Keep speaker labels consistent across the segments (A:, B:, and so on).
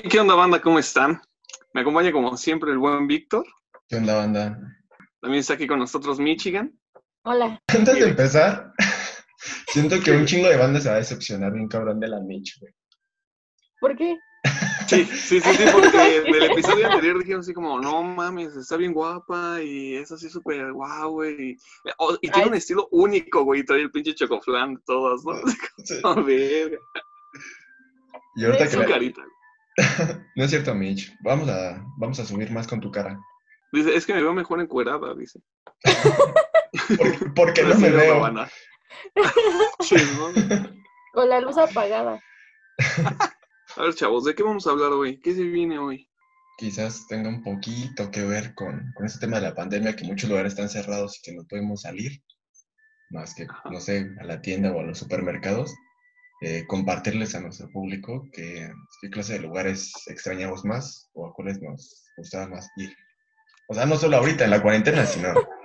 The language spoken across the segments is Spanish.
A: Hey, ¿qué onda, banda? ¿Cómo están? Me acompaña como siempre el buen Víctor.
B: ¿Qué onda, banda?
A: También está aquí con nosotros Michigan.
C: Hola.
B: Antes de empezar, siento que un chingo de banda se va a decepcionar bien cabrón de la Mitch, güey.
C: ¿Por qué?
A: Sí, sí, sí, sí, porque del episodio anterior dijeron así como, no mames, está bien guapa y es así súper guau, güey. Y, oh, y tiene un estilo único, güey, trae el pinche chocoflan de todas, ¿no?
B: Sí.
A: A ver,
B: Y ahorita que
A: su
B: la-
A: carita.
B: No es cierto, Mitch. Vamos a, vamos a subir más con tu cara.
A: Dice, es que me veo mejor encuerada, dice.
B: ¿Por, por qué no
A: Así
B: me veo?
A: ¿no?
C: Con la luz apagada.
A: A ver, chavos, ¿de qué vamos a hablar hoy? ¿Qué se viene hoy?
B: Quizás tenga un poquito que ver con, con este tema de la pandemia, que muchos lugares están cerrados y que no podemos salir, más que,
A: Ajá.
B: no sé, a la tienda o a los supermercados. Eh, compartirles a nuestro público que, qué clase de lugares extrañamos más o a cuáles nos gustaba más ir. O sea, no solo ahorita en la cuarentena, sino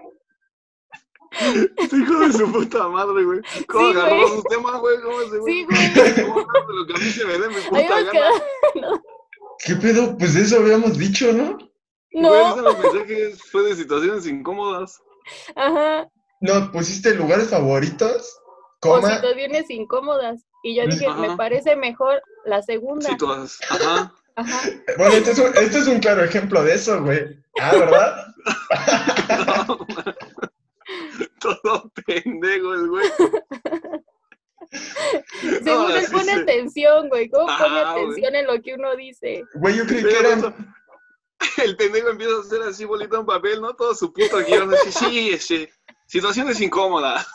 A: Hijo de su puta madre, güey. ¿Cómo
C: Sí,
A: agarró
C: güey.
A: su tema, güey? ¿Cómo se
C: Sí, güey.
A: ¿Cómo hablar de lo que a mí se me dé mi puta gana?
C: quedado.
B: ¿Qué pedo? Pues eso habíamos dicho, ¿no?
A: Güey,
C: No.
A: ese los mensajes fue de situaciones incómodas.
C: Ajá.
B: No, pusiste lugares favoritos,
C: O
B: coma,
C: situaciones incómodas. Y yo dije,
A: Ajá.
C: me parece mejor la segunda.
A: Situaciones. Ajá.
C: Ajá.
B: Bueno, este es, un, este es un claro ejemplo de eso, güey. Ah, ¿verdad?
A: No. Todo pendejo el güey.
C: Según él
A: sí,
C: pone
A: sí.
C: atención, güey. ¿Cómo pone
A: güey.
C: atención en lo que uno dice?
B: Güey, yo creí que eran...
A: El pendejo empieza a hacer así bolita en papel, ¿no? Todo su puto guion. Así, sí, este, situaciones incómodas.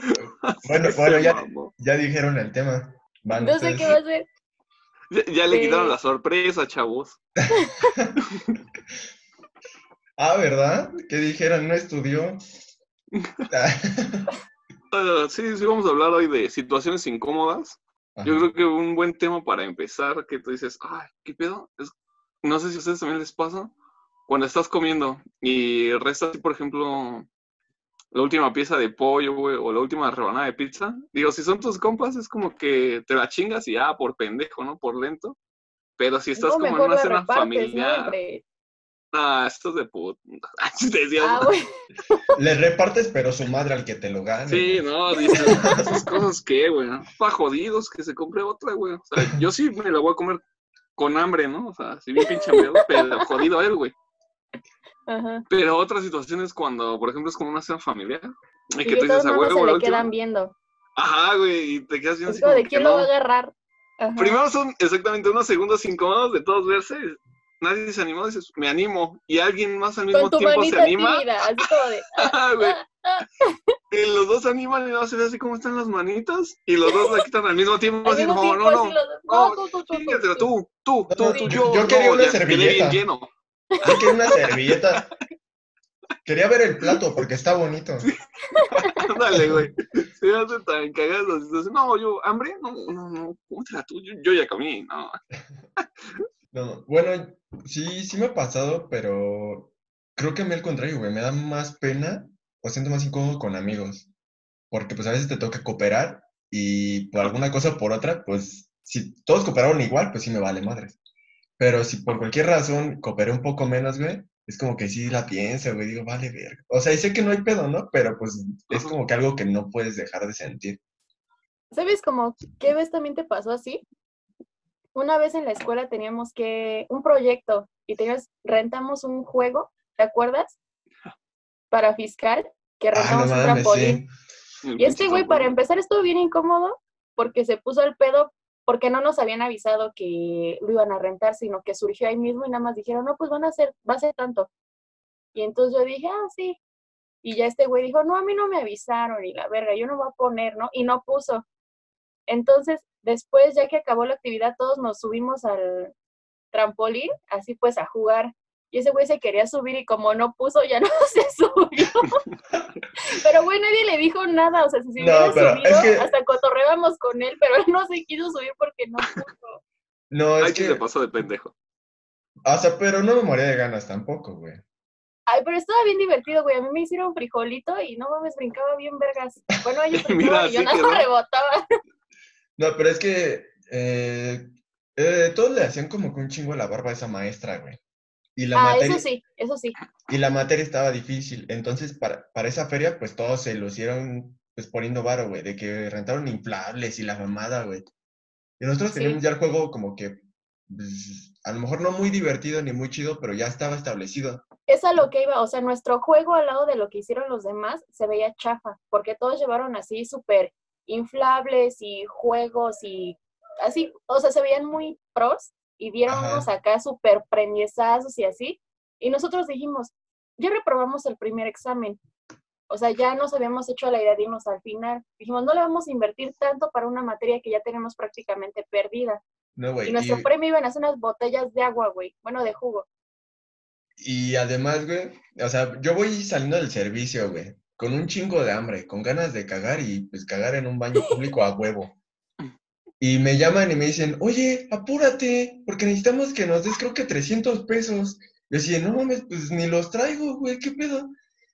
B: Bueno, bueno, ya, ya dijeron el tema. Van,
C: No sé qué va a ser.
A: Ya, ya le
C: Sí.
A: quitaron la sorpresa, chavos.
B: Ah, ¿verdad? ¿Qué dijeron? ¿No estudió?
A: Sí, sí, vamos a hablar hoy de situaciones incómodas. Yo creo que un buen tema para empezar, que tú dices, ay, ¿qué pedo? Es- no sé si a ustedes también les pasa, cuando estás comiendo y resta, así, por ejemplo, la última pieza de pollo, güey, o la última rebanada de pizza. Digo, si son tus compas, es como que te la chingas y ya, por pendejo, ¿no? Por lento. Pero si estás
C: No,
A: como en una
C: la
A: cena
C: repartes, ¿no?
A: familiar,
C: Entre-
A: ah, esto es de puta.
C: Ah, güey.
B: Le repartes, pero su madre al que te lo gane.
A: Sí, no, dices, "Ah, esas cosas que, güey, ¿no? pa' jodidos que se compre otra, güey. O sea, yo sí me la voy a comer con hambre, ¿no? O sea, si bien pinche hambre, pero jodido él, güey.
C: Ajá.
A: Pero otra situación es cuando, por ejemplo, es como una cena familiar y
C: Y
A: que
C: de
A: tú
C: todos
A: dices, a
C: modos
A: huevo,
C: se le quedan viendo.
A: Ajá, güey, y te quedas viendo así
C: como de quién lo va a agarrar. Ajá.
A: Primero son exactamente unos segundos incómodos de todos verse. Nadie se animó, dices, me animo. Y alguien más al mismo
C: Con tu
A: tiempo se anima.
C: tímida, así como de. ah,
A: güey.
C: ah,
A: Y los dos animan y no se ve así como están las manitas. Y los dos la quitan al mismo tiempo, así como, no, no. no,
C: No, tú, tú, tú, tú.
A: tú, tú, tú,
B: No,
A: tú,
B: yo-
A: yo.
B: yo quería una servilleta.
A: lleno.
B: Yo quería una servilleta. Quería ver el plato porque está bonito.
A: Ándale, güey. Se hace tan cagado. Entonces, no, yo, ¿hambre? No, no, no. Cómetela tú, yo, yo ya comí, no.
B: No, no. Bueno, sí, sí me ha pasado, pero creo que a mí al contrario, güey. Me da más pena o siento más incómodo con amigos. Porque pues a veces te toca cooperar y por alguna cosa o por otra, pues si todos cooperaron igual, pues sí me vale madres. Pero si por cualquier razón cooperé un poco menos, güey, es como que sí la pienso, güey, digo, vale, verga. O sea, y sé que no hay pedo, ¿no? Pero pues es como que algo que no puedes dejar de sentir.
C: ¿Sabes como qué vez también te pasó así? Una vez en la escuela teníamos que un proyecto y teníamos, rentamos un juego, ¿te acuerdas? Para fiscal, que
B: Ah, no
C: rentamos un trampolín.
B: sí.
C: Y este güey, para empezar, estuvo bien incómodo porque se puso el pedo porque no nos habían avisado que lo iban a rentar, sino que surgió ahí mismo y nada más dijeron, no, pues van a hacer, va a ser tanto. Y entonces yo dije, ah, sí. Y ya este güey dijo, no, a mí no me avisaron y la verga, yo no voy a poner, ¿no? Y no puso. Entonces, después, ya que acabó la actividad, todos nos subimos al trampolín, así pues a jugar. Y ese güey se quería subir y como no puso, ya no se subió. pero güey, nadie le dijo nada. O sea, si se
B: No,
C: hubiera subido,
B: es que-
C: hasta cotorreábamos con él, pero él no se quiso subir porque no puso.
B: No, es
A: Ay,
B: que,
A: se pasó de pendejo.
B: o sea, pero no me moría de ganas tampoco, güey.
C: Ay, pero estaba bien divertido, güey. A mí me hicieron frijolito y no mames, brincaba bien vergas. Bueno, ellos
A: Mira,
C: brincaban y yo nada
A: quedó.
C: rebotaba.
B: No, pero es que Eh, eh, todos le hacían como que un chingo la barba a esa maestra, güey. Y la
C: ah,
B: materia,
C: eso sí, eso sí.
B: y la materia estaba difícil. Entonces, para, para esa feria, pues todos se lo hicieron pues poniendo varo, güey, de que rentaron inflables y la mamada, güey. Y nosotros
C: Sí.
B: teníamos ya el juego como que, pues, a lo mejor no muy divertido ni muy chido, pero ya estaba establecido.
C: Es a lo que iba, o sea, nuestro juego al lado de lo que hicieron los demás se veía chafa, porque todos llevaron así súper inflables y juegos y así, o sea, se veían muy pros y dieron
B: Ajá.
C: unos acá súper prendizazos y así. Y nosotros dijimos, ya reprobamos el primer examen. O sea, ya nos habíamos hecho la idea de irnos al final. Dijimos, no le vamos a invertir tanto para una materia que ya tenemos prácticamente perdida.
B: No, güey.
C: Y nuestro
B: Y,
C: premio iban a ser unas botellas de agua, güey. Bueno, de jugo.
B: y además, güey, o sea, yo voy saliendo del servicio, güey, con un chingo de hambre, con ganas de cagar y pues cagar en un baño público a huevo. Y me llaman y me dicen, oye, apúrate, porque necesitamos que nos des creo que 300 pesos. Yo decía, no mames, pues ni los traigo, güey, ¿qué pedo?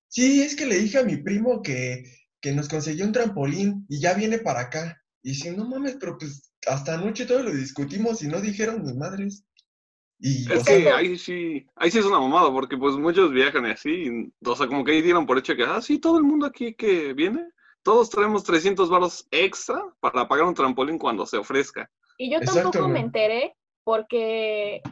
B: Sí, es que le dije a mi primo que, que nos consiguió un trampolín y ya viene para acá. Y dice, no mames, pero pues hasta anoche todo lo discutimos y no dijeron ni madres. Y,
A: Es
B: sea,
A: que ahí sí, ahí sí es una mamada, porque pues muchos viajan y así, y, o sea, como que ahí dieron por hecho que, ah, sí, todo el mundo aquí que viene, todos traemos 300 varos extra para pagar un trampolín cuando se ofrezca.
C: Y yo tampoco me enteré porque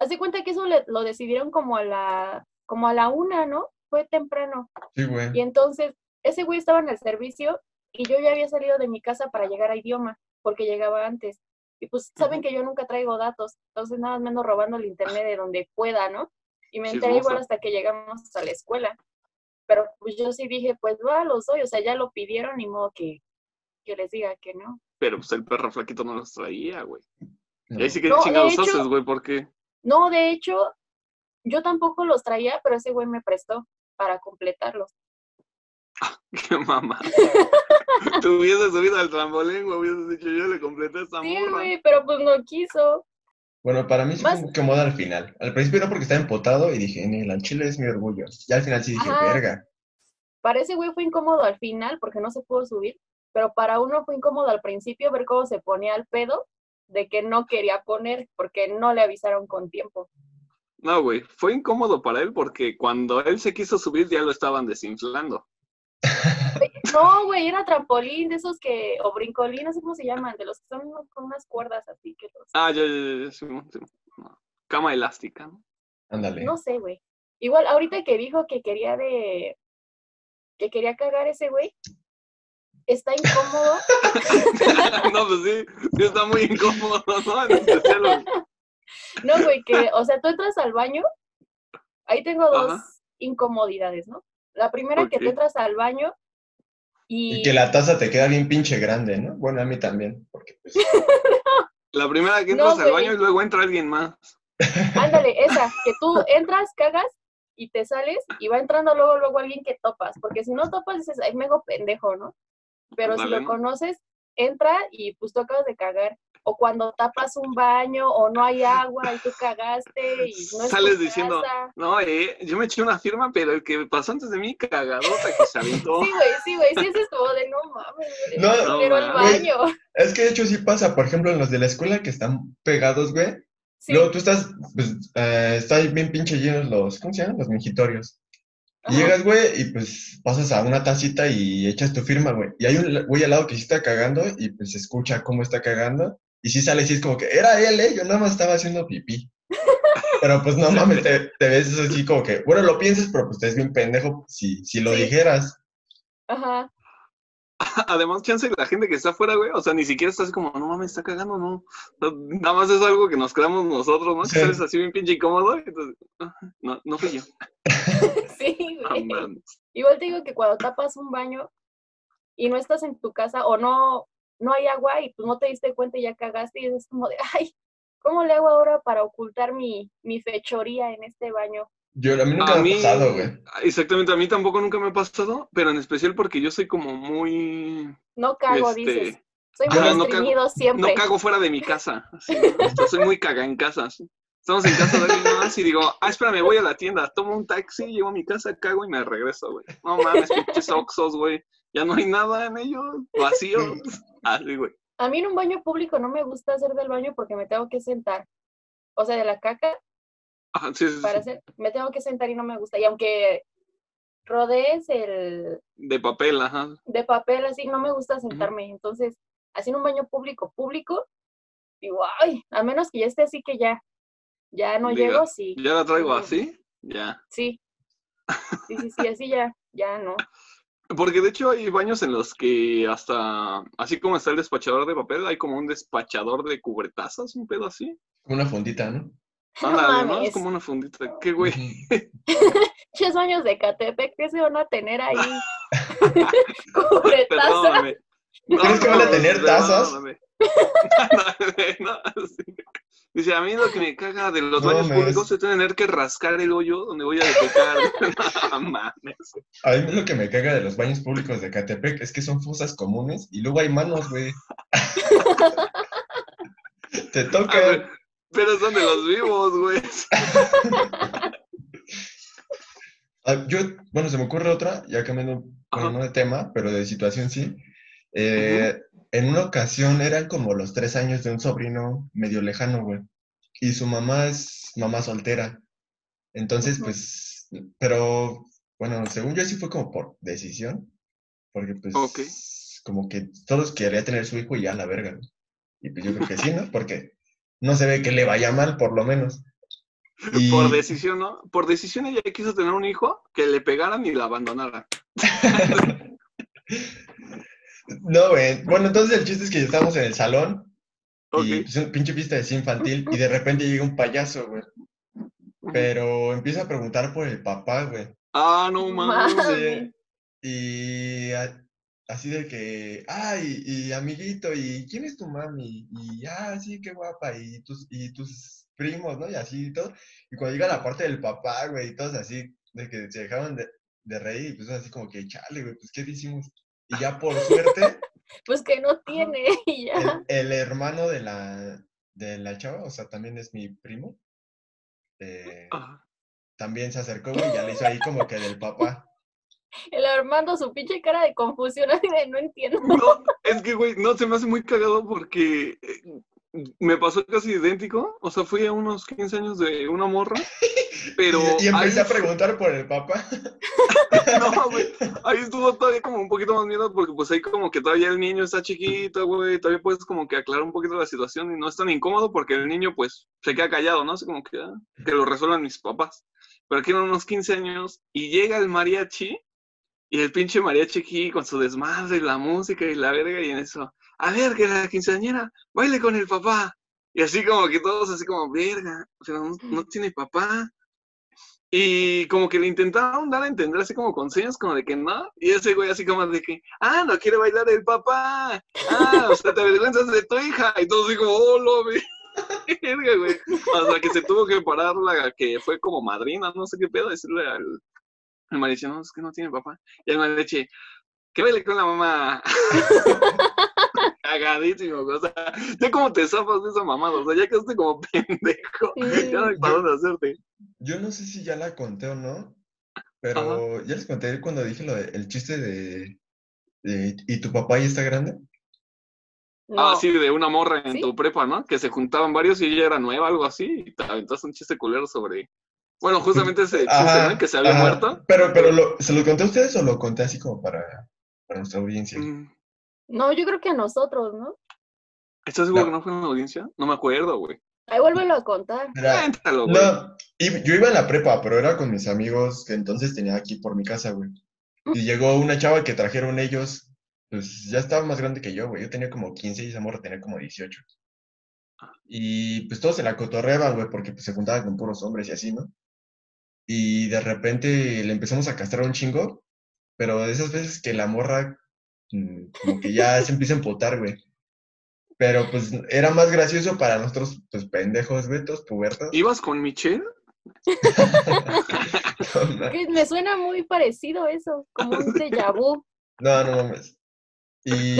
C: hace cuenta que eso le- lo decidieron como a la como a la una, ¿no? Fue temprano.
B: sí, güey.
C: Y entonces ese güey estaba en el servicio y yo ya había salido de mi casa para llegar a idioma porque llegaba antes. Y pues saben que yo nunca traigo datos, entonces nada más me ando robando el internet de donde pueda, ¿no? Y me enteré igual hasta que llegamos a la escuela. Pero pues yo sí dije, pues va, los doy, o sea, ya lo pidieron, ni modo que, que les diga que no.
A: Pero pues el perro flaquito no los traía, güey.
B: No.
A: Y ahí sí que
C: No,
A: chingados
C: hecho-
A: haces, güey, porque
C: No, de hecho, yo tampoco los traía, pero ese güey me prestó para completarlos.
A: qué mamá. Tú hubieses subido al trampolín, güey, hubieses dicho, yo le completé esta
C: Sí,
A: morra.
C: güey, pero pues no quiso.
B: Bueno, para mí sí
C: Más-
B: fue incómodo al final. Al principio no porque estaba empotado y dije, "Ni, el chile es mi orgullo. Y al final sí dije,
C: Ajá.
B: verga.
C: Para ese güey fue incómodo al final porque no se pudo subir, pero para uno fue incómodo al principio ver cómo se ponía al pedo de que no quería poner porque no le avisaron con tiempo.
A: No, güey, fue incómodo para él porque cuando él se quiso subir ya lo estaban desinflando.
C: No, güey, era trampolín de esos que, o brincolín, no sé cómo se llaman, de los que son con unas cuerdas así que los...
A: Ah, ya, ya, ya, Simón. No. Cama elástica, ¿no?
B: Ándale.
C: No sé, güey. Igual, ahorita que dijo que quería de. que quería cagar ese güey, está incómodo.
A: no, pues sí, sí está muy incómodo, ¿no? En especial los-
C: No, güey, que, o sea, tú entras al baño, ahí tengo dos
A: Ajá.
C: incomodidades, ¿no? La primera que tú entras al baño y.
B: Y que la taza te queda bien pinche grande, ¿no? Bueno, a mí también, porque pues...
A: La primera que
C: No,
A: entras al baño y luego entra alguien más.
C: Ándale, esa, que tú entras, cagas y te sales y va entrando luego, luego alguien que topas, porque si no topas dices, ay, me hago pendejo, ¿no? Pero si lo
A: ¿no?
C: conoces, entra y pues tú acabas de cagar. O cuando tapas un baño o no hay agua y tú cagaste y no es tu
A: Sales diciendo,
C: casa.
A: no, eh, yo me eché una firma, pero el que pasó antes de mí, cagadota que se aventó.
C: Sí, güey, sí, güey, sí, eso es como de no mames, güey,
B: No,
C: no, culero el
B: güey.
C: baño.
B: Es que de hecho sí pasa, por ejemplo, en los de la escuela que están pegados, güey.
C: Sí,
B: Luego tú estás, pues, eh, están bien pinche llenos los, ¿cómo se llaman? Los mingitorios. Y llegas, güey, y pues pasas a una tacita y echas tu firma, güey. Y hay un güey al lado que sí está cagando y pues se escucha cómo está cagando. Y sí sale, sí es como que era él, ¿eh? Yo nada más estaba haciendo pipí. Pero pues no mames, te, te ves así como que, bueno, lo piensas, pero pues te ves bien pendejo si, si lo
C: Sí.
B: dijeras.
C: Ajá.
A: Además, chance de la gente que está afuera, güey, o sea, ni siquiera estás así como, no mames, está cagando, no. Nada más es algo que nos creamos nosotros, ¿no?
B: Sí.
A: Que sales así bien pinche incómodo. entonces, ah, no, no fui yo.
C: Sí, güey. Igual te digo que cuando tapas un baño y no estás en tu casa o no, no hay agua y pues no te diste cuenta y ya cagaste y es como de, ay, ¿cómo le hago ahora para ocultar mi, mi fechoría en este baño?
B: Yo, a mí nunca
A: A
B: me
A: mí,
B: ha pasado, güey.
A: exactamente, a mí tampoco nunca me ha pasado, pero en especial porque yo soy como muy,
C: No cago,
A: este,
C: dices. Soy muy
A: no cago-
C: estreñido siempre.
A: no cago fuera de mi casa. así, ¿no? Yo soy muy caga en casa. Estamos en casa de alguien más y digo, ah, espérame, voy a la tienda, tomo un taxi, llego a mi casa, cago y me regreso, güey. No mames, pinches oxos, güey. Ya no hay nada en ellos, vacíos. Así, güey.
C: A mí en un baño público no me gusta hacer del baño porque me tengo que sentar. O sea, de la caca,
A: Ajá, sí, sí, sí.
C: para hacer, me tengo que sentar y no me gusta. Y aunque rodees el
A: De papel, ajá.
C: de papel así, no me gusta sentarme. Entonces, así en un baño público, público, digo, ay, a menos que ya esté así que ya, ya no
A: Diga,
C: llego, sí.
A: Ya la traigo así, ya.
C: Sí. Sí, sí, sí, así ya, ya no.
A: Porque de hecho hay baños en los que hasta, así como está el despachador de papel, hay como un despachador de cubretazas, un pedo así.
B: Una fundita, ¿no?
C: No
A: Ándale, ¿no? Es como una fundita. ¿Qué güey?
C: Ches baños de Catepec, ¿qué se van a tener ahí? Cubretaza.
A: Perdóname.
B: ¿Crees que van a tener tazas?
A: perdóname. No, sí. Dice, a mí lo que me caga de los
B: No
A: baños
B: mames.
A: públicos es tener que rascar el hoyo donde voy a defecar. No mames.
B: A mí lo que me caga de los baños públicos de Catepec es que son fosas comunes y luego hay manos, güey. Te toca.
A: pero son de los vivos, güey.
B: Ah, yo, bueno, se me ocurre otra, ya cambiando, bueno, no de tema, pero de situación sí. Eh, En una ocasión eran como los tres años de un sobrino medio lejano, güey. Y su mamá es mamá soltera. Entonces, pues, pero, bueno, según yo sí fue como por decisión, porque pues,
A: Ok.
B: como que todos querían tener su hijo y ya la verga, ¿no? Y pues yo creo que sí, ¿no? Porque no se ve que le vaya mal, por lo menos. Y-
A: Por decisión, ¿no? Por decisión ella quiso tener un hijo que le pegaran y la abandonaran.
B: No, güey. Bueno, entonces el chiste es que estábamos en el salón y pues, un pinche fiesta de infantil y de repente llega un payaso, güey. Pero empieza a preguntar por el papá, güey.
A: Ah, no mames.
C: Mami.
B: Y a- así de que, ay, y amiguito, ¿y quién es tu mami? Y, ah, sí, qué guapa, y tus, y tus primos, ¿no? Y así y todo. Y cuando llega la parte del papá, güey, y todos así, de que se dejaron de, de reír, y pues así como que, chale, güey, pues, ¿qué hicimos? Y ya por suerte,
C: Pues que no tiene y ya.
B: el, el hermano de la, de la chava, o sea, también es mi primo, eh, también se acercó, güey, y ya le hizo ahí como que del papá.
C: El Armando, su pinche cara de confusión, así de no entiendo.
A: No, es que, güey, no, se me hace muy cagado porque eh, me pasó casi idéntico. O sea, fui a unos 15 años de una morra, pero
B: y, y empecé
A: ahí
B: a preguntar por el papá.
A: No, güey. Ahí estuvo todavía como un poquito más miedo porque pues ahí como que todavía el niño está chiquito, güey. Todavía puedes como que aclarar un poquito la situación y no es tan incómodo porque el niño pues se queda callado, ¿no? Así como que, ah, que lo resuelvan mis papás. Pero aquí eran unos 15 años y llega el mariachi y el pinche mariachi aquí con su desmadre y la música y la verga y en eso, a ver, que la quinceañera baile con el papá. Y así como que todos así como, verga, pero no, no tiene papá. Y como que le intentaron dar a entender así como con señas, como de que no. Y ese güey así como de que, ah, no quiere bailar el papá. Ah, o sea, te avergüenzas de tu hija. Y todo así como, oh, lo vi. Verga, güey. Hasta que se tuvo que parar la que fue como madrina, no sé qué pedo, decirle al, al mariachi, no, es que no tiene papá. Y el mariachi, que baile con la mamá. Cagadísimo, o sea, ya como te zafas de esa mamada, o sea, ya quedaste como pendejo.
C: Sí.
A: Ya no hay para dónde hacerte.
B: Yo no sé si ya la conté o no, pero ya les conté cuando dije lo de- el chiste de, de, ¿y tu papá ya está grande?
C: No.
A: Ah, sí, de una morra en
C: ¿Sí?
A: tu prepa, ¿no? Que se juntaban varios y ella era nueva, algo así, y te aventaste un chiste culero sobre... Bueno, justamente ese chiste,
B: Ajá,
A: ¿no? Que se había
B: ajá.
A: muerto.
B: Pero, pero lo- ¿se lo conté a ustedes o lo conté así como para, para nuestra audiencia?
A: Mm,
C: No, yo creo que a nosotros, ¿no?
A: ¿Estás seguro
B: No.
A: que no fue en la audiencia? No me acuerdo, güey.
C: Ahí vuélvelo a contar.
B: Era-
A: Cuéntalo, güey.
B: no, yo iba en la prepa, pero era con mis amigos que entonces tenía aquí por mi casa, güey. Y llegó una chava que trajeron ellos, pues ya estaba más grande que yo, güey. Yo tenía como 15 y esa morra tenía como 18. Y pues todos se la cotorreaban, güey, porque pues, se juntaban con puros hombres y así, ¿no? Y de repente le empezamos a castrar un chingo, pero de esas veces que la morra como que ya se empieza a emputar, güey. Pero pues era más gracioso para nosotros, pues pendejos, güey, todos pubertos.
A: ¿Ibas con Michelle?
C: Que me suena muy parecido eso, como un déjà vu.
B: No, no mames. Y,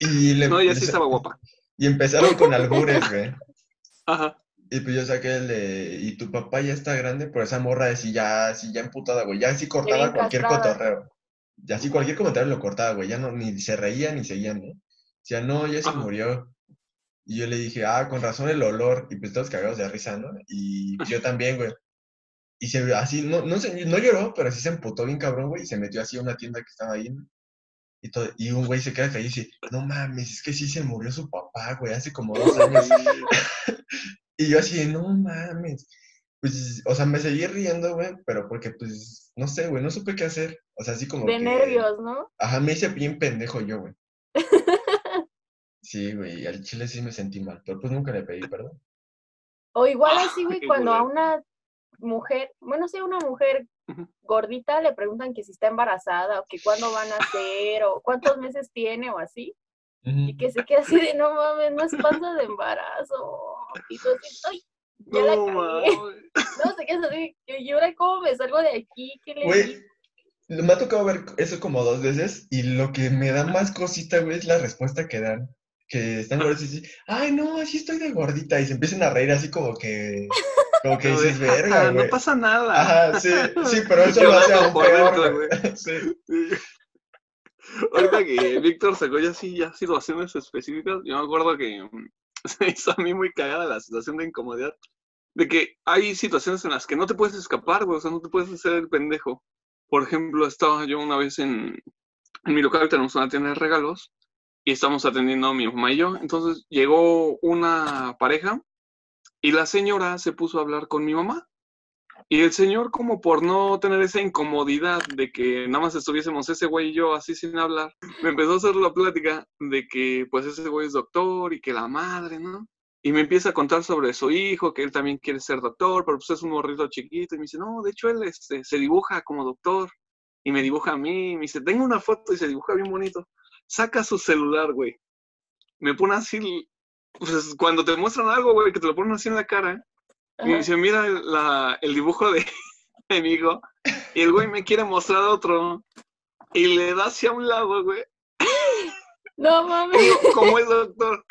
B: y, le-
A: No, ella
B: le-
A: sí estaba guapa.
B: y empezaron con albures, güey.
A: Ajá.
B: Y pues yo saqué el de, y tu papá ya está grande, pero esa morra así ya, así ya emputada, güey. Ya así cortaba cualquier
C: castrada.
B: cotorreo. Y así cualquier comentario lo cortaba, güey. Ya no, ni se reía ni seguían, ¿no? Decía, no, ya se murió. Y yo le dije, ah, con razón el olor. Y pues todos cagados de risa, ¿no? Y yo también, güey. Y se así, no, no, se- no lloró, pero sí se emputó bien cabrón, güey. Y se metió así a una tienda que estaba ahí, ¿no? Y, todo, y un güey se queda caído y dice, no mames, es que sí se murió su papá, güey, hace como dos años. Y yo así, no mames. Pues, o sea, me seguí riendo, güey, pero porque, pues, no sé, güey, no supe qué hacer. O sea, así como
C: De
B: que...
C: nervios, ¿no?
B: Ajá, me hice bien pendejo yo, güey. Sí, güey, al chile sí me sentí mal, pero pues nunca le pedí perdón.
C: O igual
A: Ah,
C: así, güey,
A: qué
C: cuando a una mujer, bueno, sí, a una mujer gordita le preguntan que si está embarazada o que cuándo van a hacer o cuántos meses tiene o así, y que se queda así de no mames, no es panza de embarazo. Y tú así, ay, ya la
A: No,
C: cagué.
A: mames.
C: No, se queda así, y ahora cómo me salgo de aquí, ¿qué le
B: Güey,
C: digo?
B: Me ha tocado ver eso como dos veces y lo que me da más cosita, güey, es la respuesta que dan. Que están gordos y dicen, ay, no, así estoy de gordita. Y se empiezan a reír así como que, como que dices, verga,
A: "Ah,
B: güey.
A: No pasa nada.
B: Ajá, sí, sí, pero eso lo hace aún peor, güey. Sí.
A: Ahorita que Víctor sacó ya sí, ya situaciones específicas, yo me acuerdo que mm, se hizo a mí muy cagada la situación de incomodidad. De que hay situaciones en las que no te puedes escapar, güey, o sea, no te puedes hacer el pendejo. Por ejemplo, estaba yo una vez en, en mi local, tenemos una tienda de regalos, y estamos atendiendo a mi mamá y yo. Entonces llegó una pareja y la señora se puso a hablar con mi mamá. Y el señor, como por no tener esa incomodidad de que nada más estuviésemos ese güey y yo así sin hablar, me empezó a hacer la plática de que pues ese güey es doctor y que la madre, ¿no? Y me empieza a contar sobre su hijo, que él también quiere ser doctor, pero pues es un morrito chiquito. Y me dice, no, de hecho él este, se dibuja como doctor. Y me dibuja a mí, y me dice, tengo una foto y se dibuja bien bonito. Saca su celular, güey. Me pone así, pues cuando te muestran algo, güey, que te lo ponen así en la cara, y me dice, mira la- el dibujo de, de mi hijo. Y el güey me quiere mostrar otro. Y le da hacia un lado, güey.
C: No mames.
A: como es doctor,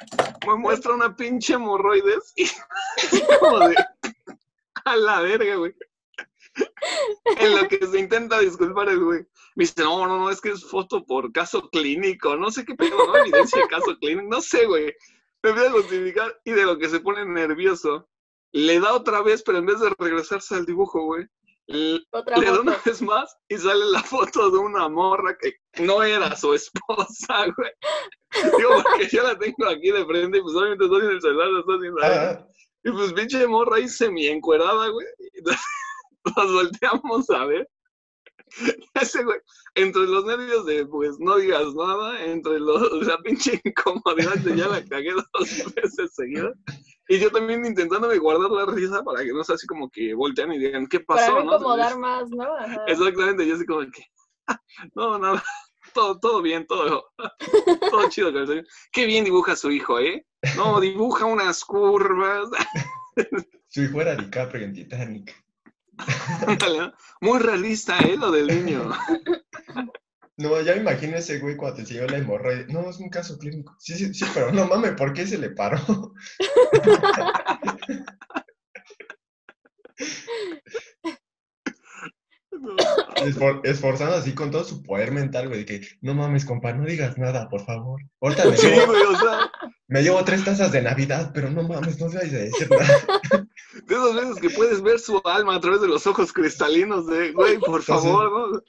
A: me muestra una pinche hemorroides. Y como de, a la verga, güey. En lo que se intenta disculpar el güey. Me dice, no, no, no, es que es foto por caso clínico. No sé qué pedo, ¿no? Evidencia de caso clínico. No sé, güey. Me empieza a justificar y de lo que se pone nervioso, le da otra vez, pero en vez de regresarse al dibujo, güey,
C: Otra
A: le da una vez más y sale la foto de una morra que no era su esposa, güey. Digo, porque yo la tengo aquí de frente y pues obviamente estoy en el celular, lo estoy haciendo.
B: Ah,
A: Y pues pinche morra ahí semi encuerada, güey. Y entonces nos volteamos a ver. Ese güey, entre los nervios de pues no digas nada, entre los, la pinche incomodidad de ya la cagué dos veces seguidas. Y yo también intentándome guardar la risa para que no sea así como que voltean y digan, ¿qué
C: Para
A: pasó?
C: no
A: no?
C: incomodar más, ¿no? Ajá.
A: Exactamente, yo así como que, no, nada, todo, todo bien, todo, todo chido. Qué bien dibuja su hijo, ¿eh? No, dibuja unas curvas.
B: su hijo era DiCaprio en Titanic.
A: Muy realista, ¿eh? Lo del niño.
B: No, ya me imagino ese güey cuando te enseñó la hemorroide. No, es un caso clínico. Sí, sí, sí, pero no mames, ¿por qué se le paró? Esfor- esforzando así con todo su poder mental, güey, de que no mames, compa, no digas nada, por favor. Ahorita me
A: Sí,
B: llevo,
A: güey, o sea,
B: me llevo tres tazas de Navidad, pero no mames, no debes de decir nada.
A: De esas veces que puedes ver su alma a través de los ojos cristalinos de, güey, por favor, ¿no?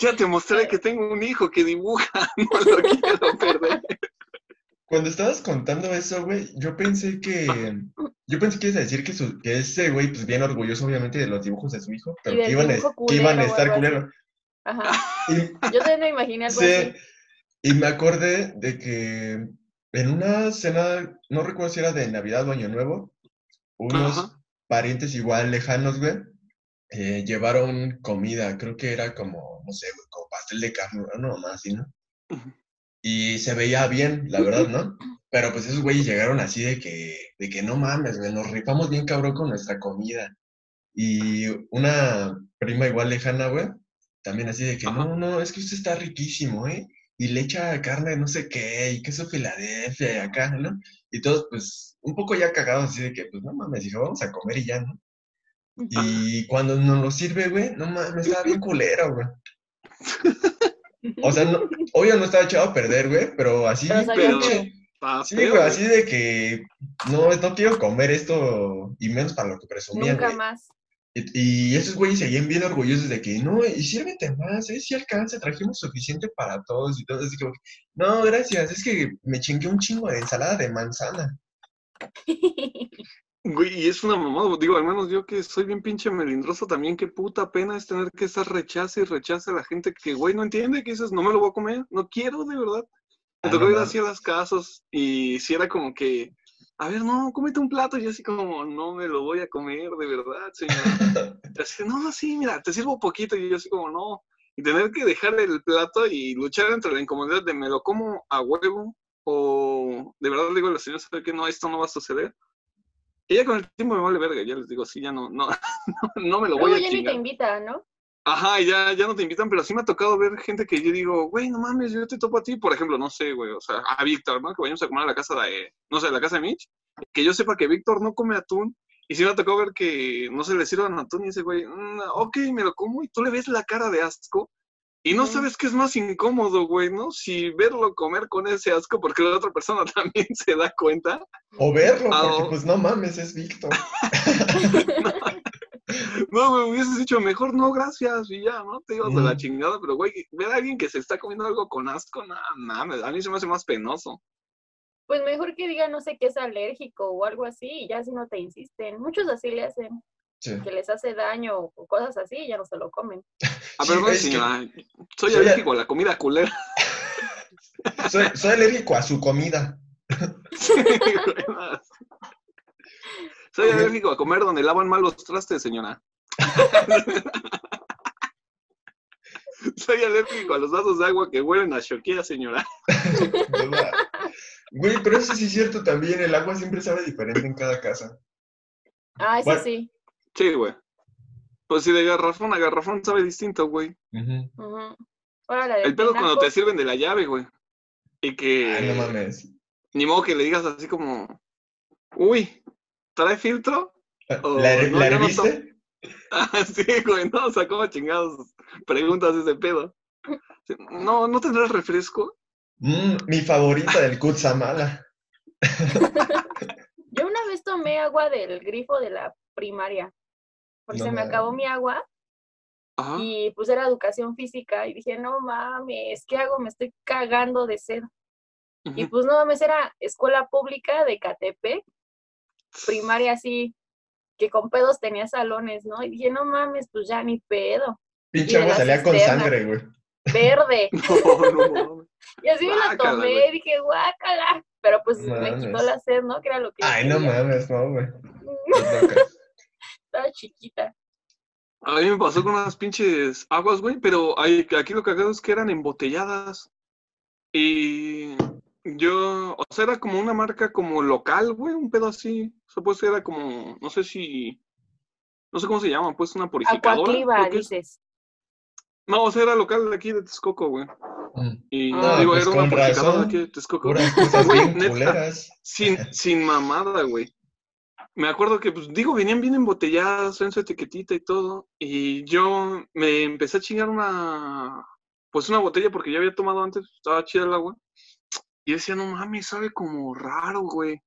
A: Ya te mostré que tengo un hijo que dibuja, no lo quiero perder.
B: Cuando estabas contando eso, güey, yo pensé que. Yo pensé que ibas a decir que, su- que ese güey, pues bien orgulloso, obviamente, de los dibujos de su hijo, pero que iban, a, que iban estar culero.
C: Ajá.
B: Y,
C: Yo también me imaginé algo
B: sí,
C: así.
B: y me acordé de que en una cena, no recuerdo si era de Navidad o Año Nuevo, unos
A: Ajá.
B: parientes igual lejanos, güey, eh, llevaron comida, creo que era como, no sé, güey, como pastel de carne, no, más así, ¿no? Y se veía bien, la verdad, ¿no? Pero pues esos güeyes llegaron así de que, de que no mames, güey, nos rifamos bien cabrón con nuestra comida. Y una prima igual lejana, güey, también así de que,
A: Ajá.
B: no, no, es que usted está riquísimo, ¿eh? Y le echa carne de no sé qué, y queso Filadelfia y acá, ¿no? Y todos, pues, un poco ya cagados así de que, pues, no mames, hijo, vamos a comer y ya, ¿no? Y cuando nos lo sirve, güey, no mames, estaba bien culero, güey. O sea, no, obvio no estaba echado a perder, güey, pero así,
C: Pero
B: Sí, güey, así de que no, no quiero comer esto y menos para lo que presumían,
C: Nunca
B: güey.
C: más.
B: Y, y esos güeyes seguían bien orgullosos de que, no, y sírvete más, ¿eh? Si alcanza, trajimos suficiente para todos y todo. Así como, que, no, gracias, es que me chingué un chingo de ensalada de manzana.
A: Güey, y es una mamada, digo, al menos yo que soy bien pinche melindroso también, qué puta pena es tener que estar rechace y rechace a la gente que, güey, no entiende, que dices, no me lo voy a comer, no quiero, de verdad. Me
B: Ah,
A: tocó ir así a las casas y si era como que, a ver, no, cómete un plato, y yo así como, no me lo voy a comer, de verdad, señor. Así, no, sí, mira, te sirvo poquito, y yo así como, no. Y tener que dejar el plato y luchar entre la incomodidad de me lo como a huevo o de verdad le digo a la señora, ¿sabe qué? No, esto no va a suceder. Ella con el tiempo me vale verga, ya les digo, sí, ya no, no, no, no me lo voy
C: Luego
A: a
C: ya ni te invita, ¿no?
A: Ajá, ya, ya no te invitan, pero sí me ha tocado ver gente que yo digo, güey, no mames, yo te topo a ti, por ejemplo, no sé, güey, o sea, a Víctor, ¿no? Que vayamos a comer a la casa de, no sé, a la casa de Mitch, que yo sepa que Víctor no come atún, y sí me ha tocado ver que no se le sirvan atún y ese güey, "Mm, ok, me lo como, y tú le ves la cara de asco, y no sabes qué es más incómodo, güey, ¿no? Si verlo comer con ese asco, porque la otra persona también se da cuenta,
B: O verlo,
A: Ah,
B: porque pues no mames, es Víctor.
A: No, güey, hubieses dicho mejor no, gracias, y ya, ¿no? Te ibas de la
B: Mm.
A: chingada, pero, güey, ver a alguien que se está comiendo algo con asco, nada, nada, a mí se me hace más penoso.
C: Pues mejor que diga, no sé, que es alérgico o algo así, y ya si no te insisten. Muchos así le hacen,
B: Sí.
C: que les hace daño o cosas así, y ya no se lo comen.
A: A
B: Sí,
A: ver, güey,
B: es que-
A: señora, soy
B: soy a-
A: alérgico a la comida culera.
B: Soy, soy alérgico a su comida.
A: soy alérgico a comer donde lavan mal los trastes, señora. soy alérgico a los vasos de agua que huelen a choquía, señora.
B: ¿verdad? Güey, pero eso sí es cierto también, el agua siempre sabe diferente en cada casa.
C: Ah, eso
B: Bueno.
C: sí.
A: Sí, güey. Pues si de garrafón a garrafón sabe distinto, güey. El pedo cuando te sirven de la llave, güey. Y que.
B: Ay, no mames.
A: Ni modo que le digas así como. Uy, ¿trae filtro? Oh,
B: ¿La,
A: no,
B: la
A: yo no
B: herviste?
A: Ah, sí, güey, no, o sea, ¿cómo chingados preguntas ese pedo? No, ¿no tendrás refresco?
B: Mm, mi favorita del Kutsamala.
C: Yo una vez tomé agua del grifo de la primaria, porque
B: No
C: se me acabó mi agua
A: Ajá.
C: y pues era educación física y dije, no mames, ¿qué hago? Me estoy cagando de sed. Y pues no mames, era escuela pública de Catepec, primaria así, que con pedos tenía salones, ¿no? Y dije, no mames, pues ya ni pedo,
B: Pinche agua salía con sangre, güey.
C: verde.
A: No, no.
C: Y así me la tomé, dije, guácala. Pero pues me quitó la sed, ¿no? Que era lo que
B: Ay, no mames, no, güey.
C: Estaba chiquita.
A: A mí me pasó con unas pinches aguas, güey, pero hay- aquí lo cagado es que eran embotelladas. Y yo, o sea, era como una marca como local, güey, un pedo así. O sea, pues era como, no sé si, no sé cómo se llama, pues una purificadora.
C: Acuacliva, dices.
A: No, o sea, era local de aquí de Texcoco, güey.
B: Mm,
A: Y
C: Ah,
A: digo,
B: pues
A: era una purificadora
B: razón.
A: de aquí de Texcoco. Güey, neta. Sin, sin mamada, güey. Me acuerdo que, pues, digo, venían bien embotelladas, en su etiquetita y todo. Y yo me empecé a chingar una, pues, una botella porque ya había tomado antes, estaba chida el agua. Y decía, no mames, sabe como raro, güey.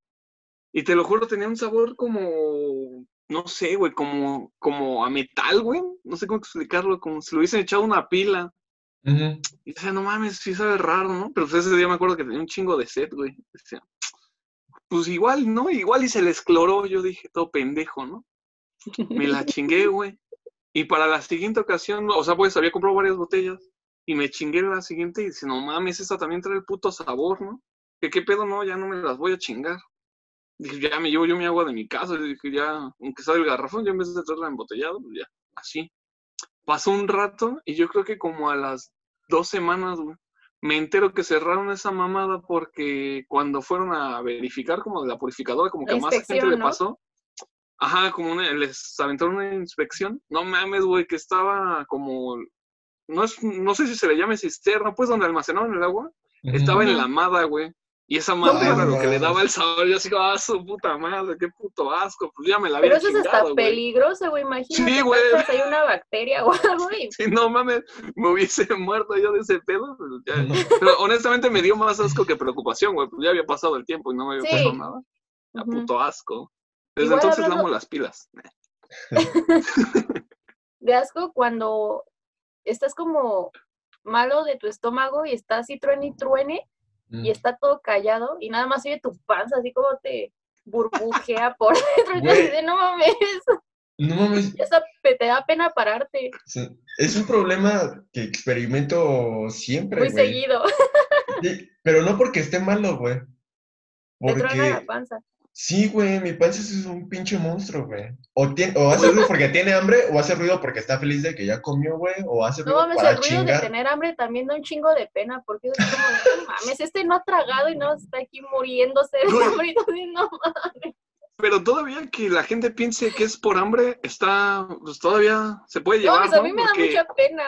A: Y te lo juro, tenía un sabor como, no sé, güey, como, como a metal, güey. No sé cómo explicarlo, como si lo hubiesen echado una pila. Y decía, no mames, sí sabe raro, ¿no? Pero pues ese día me acuerdo que tenía un chingo de sed, güey. Decía, pues igual, ¿no? Igual y se les cloró, yo dije, todo pendejo, ¿no? Me la chingué, güey. Y para la siguiente ocasión, o sea, pues había comprado varias botellas y me chingué la siguiente y dice, no mames, esta también trae el puto sabor, ¿no? Que qué pedo, no, ya no me las voy a chingar. Dije, ya me llevo yo mi agua de mi casa. Dije, ya, aunque sea el garrafón, ya en vez de traerla embotellada, pues ya, así. Pasó un rato y yo creo que como a las dos semanas, güey, me entero que cerraron esa mamada porque cuando fueron a verificar como de la purificadora, como que
C: La
A: más gente le pasó. Ajá, como una- les aventaron una inspección. No mames, güey, que estaba como, no es, no sé si se le llame cisterna, pues donde almacenaban el agua.
B: Ujú.
A: Estaba
C: Ujú.
A: enlamada, güey. Y esa madre
C: No,
A: era lo que le daba el sabor. Yo así, ah, su puta madre, qué puto asco. Pues ya me la
C: Pero
A: había
C: eso es hasta peligroso, güey. Imagínate,
A: Sí, güey.
C: hay una bacteria o algo y
A: no mames, me hubiese muerto yo de ese pedo. pues ya.
B: No.
A: Pero honestamente me dio más asco que preocupación, güey. Pues ya había pasado el tiempo y no me había
C: Sí.
A: pasado nada. A puto asco. Desde
C: Igual
A: entonces
C: hablando-
A: damos las pilas.
C: de asco cuando estás como malo de tu estómago y estás así truene y truene
B: Mm.
C: y está todo callado y nada más oye tu panza así como te burbujea por dentro y así de no mames,
B: No mames,
C: pe- te da pena pararte
B: es un problema que experimento siempre,
C: muy
B: güey.
C: seguido,
B: Sí, pero no porque esté malo, güey.
C: te truena la
B: Porque
C: panza.
B: Sí, güey, mi panza es un pinche monstruo, güey. O, tiene, o hace ruido porque tiene hambre, o hace ruido porque está feliz de que ya comió, güey, o hace
C: No
B: ruido
C: mames,
B: para
C: el ruido de tener hambre también da un chingo de pena porque es como, no mames, este no ha tragado y no está aquí muriéndose de hambre no mames.
A: Pero todavía que la gente piense que es por hambre, está, pues todavía se puede
C: No
A: llevar,
C: mames, a
A: ¿no?
C: mí me da
A: Porque-
C: mucha pena.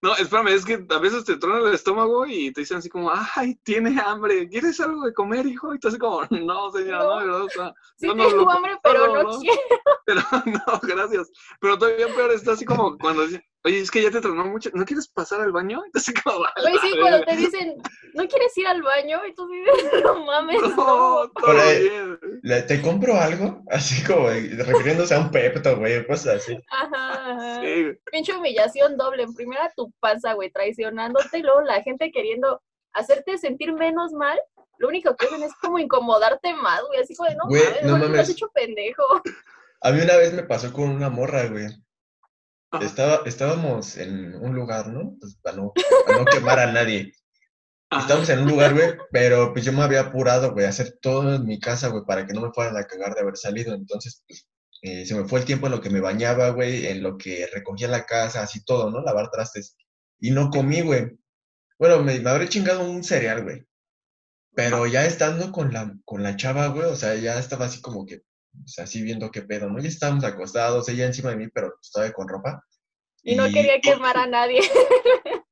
A: No, espérame, es que a veces te truena el estómago y te dicen así como, ay, tiene hambre, ¿quieres algo de comer, hijo? Y tú así como, no, señora, no,
C: No.
A: de verdad, o sea,
C: Sí
A: No,
C: tengo
A: lo-
C: hambre, pero
A: no,
C: no,
A: no.
C: quiero.
A: pero no, gracias. Pero todavía peor está así como cuando dicen, oye, es que ya te tronó mucho, ¿no quieres pasar al baño? Y tú así como, "A
C: Güey,
A: la
C: sí,
A: verga".
C: cuando te dicen, ¿no quieres ir al baño? Y tú dices, no mames, no.
A: No, todo bien.
B: Le- ¿Te compro algo? Así como refiriéndose a un pepto, güey, cosas así.
C: Ajá, ajá.
A: Sí.
C: Pinche humillación doble. En primera tu panza, güey, traicionándote, y luego la gente queriendo hacerte sentir menos mal. Lo único que hacen es como incomodarte más, güey. Así como de, no
B: Güey,
C: mames,
B: no
C: no me has
B: mames.
C: hecho pendejo.
B: A mí una vez me pasó con una morra, güey. Estaba, estábamos en un lugar, ¿no? Pues para no, para no quemar a nadie.
A: Ajá.
B: Estábamos en un lugar, güey, pero pues yo me había apurado, güey, a hacer todo en mi casa, güey, para que no me fueran a cagar de haber salido. Entonces, pues, eh, se me fue el tiempo en lo que me bañaba, güey, en lo que recogía la casa, así todo, ¿no? Lavar trastes. Y no comí, güey. Bueno, me, me habré chingado un cereal, güey. Pero ya estando con la, con la chava, güey, o sea, ya estaba así como que, pues, así viendo qué pedo, ¿no? Ya estábamos acostados, ella encima de mí, pero todavía con ropa.
C: Y no quería quemar a nadie.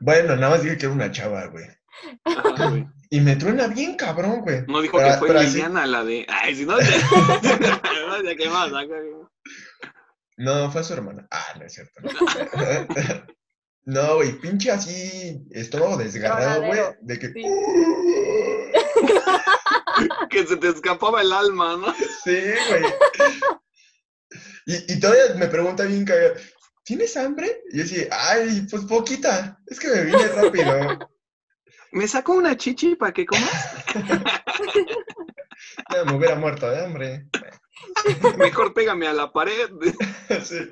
B: Bueno, nada más dije que era una chava, güey.
A: Ajá, güey.
B: Y me truena bien cabrón, güey.
A: No dijo
B: Pero-
A: que fue
B: así-
A: Liliana la de. Ay, si no, ¿qué más?
B: No, fue su hermana. Ah, no es cierto. No, güey, pinche así, estómago desgarrado, güey. De que.
C: sí.
A: Que se te escapaba el alma, ¿no?
B: Sí, güey. Y, y todavía me pregunta bien cagado, ¿tienes hambre? Y yo así, ay, pues poquita. Es que me vine rápido.
A: ¿Me sacó una chichi para que comas?
B: Ya me hubiera muerto de hambre.
A: Mejor pégame a la pared.
B: Sí.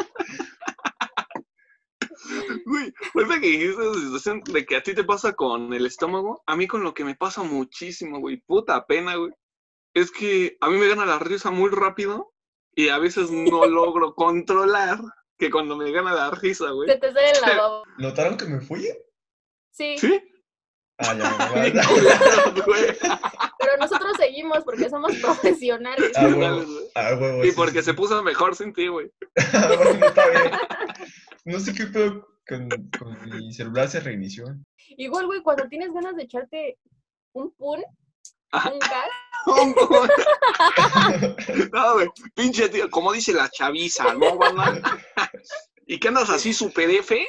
A: Güey, ahorita que dijiste esa situación de que a ti te pasa con el estómago, a mí con lo que me pasa muchísimo, güey, puta pena, güey, es que a mí me gana la risa muy rápido y a veces no logro controlar que cuando me gana la risa, güey.
C: Se te sale el lavabo.
B: ¿Notaron que me fui?
C: Sí,
A: ¿Sí?
B: Ah, ya,
A: güey.
C: pero nosotros seguimos porque somos profesionales.
B: Ah, huevo. Ah, huevo,
A: Y
B: sí,
A: porque
B: sí,
A: se puso mejor sin ti, güey.
B: Ah, bueno, está bien. No sé qué pedo con, con mi celular se reinició.
C: Igual, güey, cuando tienes ganas de echarte un pun. Un gas,
A: No, güey, pinche tío, como dice la chaviza, ¿no, banda? ¿Y qué andas así super F?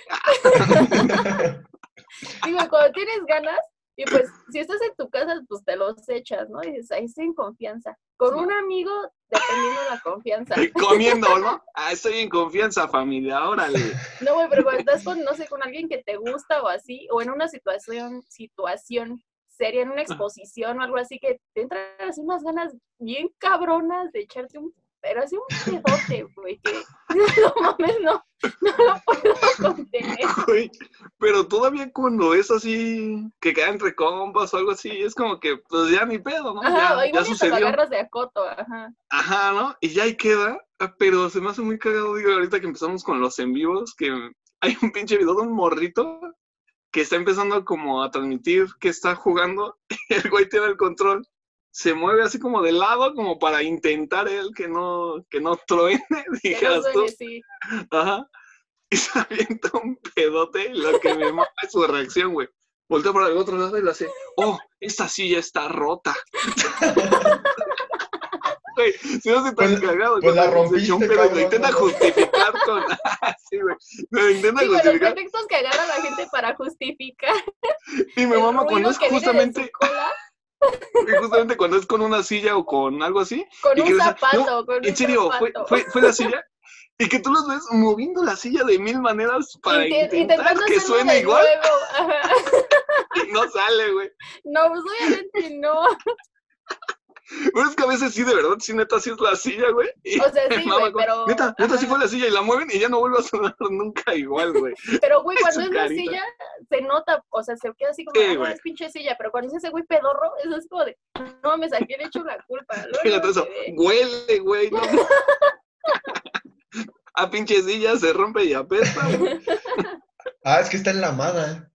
C: digo, cuando tienes ganas, y pues si estás en tu casa, pues te los echas, ¿no? Y dices, ahí estoy en confianza. Con un amigo, dependiendo de la confianza.
A: Comiendo, ¿no? Ah, estoy en confianza, familia, órale.
C: No, güey, pero cuando estás con, no sé, con alguien que te gusta o así, o en una situación, situación seria, en una exposición o algo así, que te entran así unas ganas bien cabronas de echarte un, pero así un pedote, güey, que no mames, no, no lo puedo contener.
A: Güey, pero todavía cuando es así, que queda entre compas o algo así, es como que, pues ya ni pedo, ¿no?
C: Ajá,
A: ya, ya sucedió.
C: agarras de acoto, ajá.
A: Ajá, ¿no? Y ya ahí queda, ah, pero se me hace muy cagado, digo, ahorita que empezamos con los en vivos, que hay un pinche video de un morrito que está empezando como a transmitir que está jugando, el güey tiene el control, se mueve así como de lado, como para intentar él que no, que no truene,
C: Que no
A: dijeras tú.
C: suene, sí.
A: Ajá. Y se avienta un pedote y lo que me mata es su reacción, güey. voltea para el otro lado y le hace, oh, esta silla está rota. Güey, si no se tan
B: Pues-
A: cagado.
B: pues la rompiste,
A: un pedo lo intenta
B: ¿no?
A: justificar con. sí, güey. Lo intenta
C: Sí, los
A: justificar.
C: pretextos que agarra la gente para justificar.
A: Y mi mamá, cuando es justamente, y justamente cuando es con una silla o con algo así,
C: con
A: Y
C: un
A: que
C: zapato,
A: no,
C: con
A: en
C: un
A: serio, fue,
C: zapato.
A: fue, fue la silla. Y que tú los ves moviendo la silla de mil maneras para
C: Intent-
A: intentar que suene igual y no sale, güey.
C: No, pues obviamente no.
A: Pero es que a veces sí, de verdad, sí, neta, sí es la silla, güey. Y
C: O sea, sí, güey, pero.
A: Neta, neta, sí fue la silla y la mueven y ya no vuelve a sonar nunca igual, güey.
C: Pero, güey, cuando es la silla, se nota, o sea, se queda así como,
A: Sí,
C: ah, no, es pinche silla, pero cuando dice ese güey pedorro, eso es como de, no mames, ¿a quién le echo la culpa?
A: Fíjate eso, huele, güey. no. A pinche silla se rompe y apesta, güey.
B: Ah, es que está enlamada.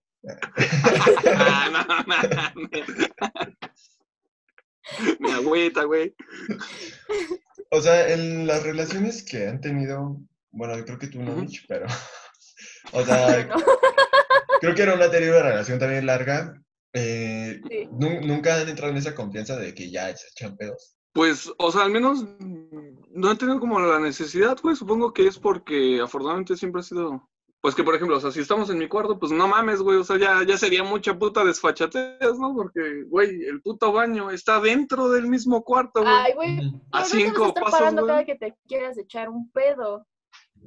A: Ah, no, no, no. Mi agüita, güey.
B: O sea, en las relaciones que han tenido, bueno, yo creo que tú no. Mitch, pero, o sea,
C: No,
B: creo que era una una relación también larga. eh,
C: sí.
B: nu- nunca han entrado en esa confianza de que ya se echan pedos.
A: Pues, o sea, al menos no he tenido como la necesidad, güey. Supongo que es porque afortunadamente siempre ha sido. Pues que, por ejemplo, o sea, si estamos en mi cuarto, pues no mames, güey. O sea, ya, ya sería mucha puta desfachatez, ¿no? Porque, güey, el puto baño está dentro del mismo cuarto, güey.
C: Ay, güey.
A: A cinco pasos,
C: parando
A: güey.
C: cada que te quieras echar un pedo.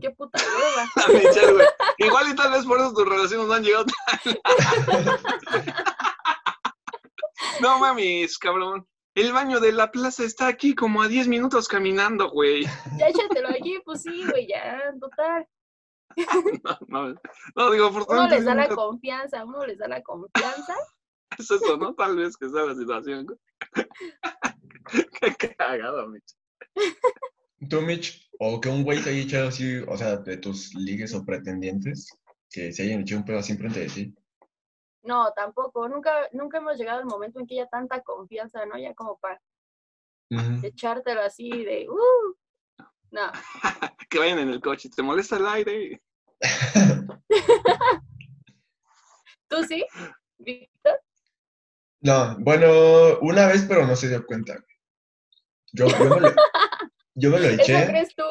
C: Qué puta hueva.
A: A Michelle, güey. Igual y tal vez por eso tus relaciones no han llegado tan No mames, cabrón. El baño de la plaza está aquí como a 10 minutos caminando, güey.
C: Ya échatelo allí, pues sí, güey, ya, total.
A: No, no, digo,
C: Uno les da la confianza, uno les da la confianza.
A: es eso, ¿no? Tal vez que sea la situación. Qué cagado, Mitch.
B: Tú, Mitch, o que un güey se haya echado así, o sea, de tus ligues o pretendientes, que se hayan echado un pedo así enfrente de ti.
C: No, tampoco. Nunca, nunca hemos llegado al momento en que haya tanta confianza, ¿no? Ya como para
B: Ujú.
C: echártelo así de, uh, no.
A: Que vayan en el coche. ¿Te molesta el aire?
C: ¿Tú sí? ¿Víctor?
B: No, bueno, una vez, pero no se dio cuenta. güey. Yo, yo, me, lo, yo me lo
C: ¿Eso
B: eché.
C: crees tú?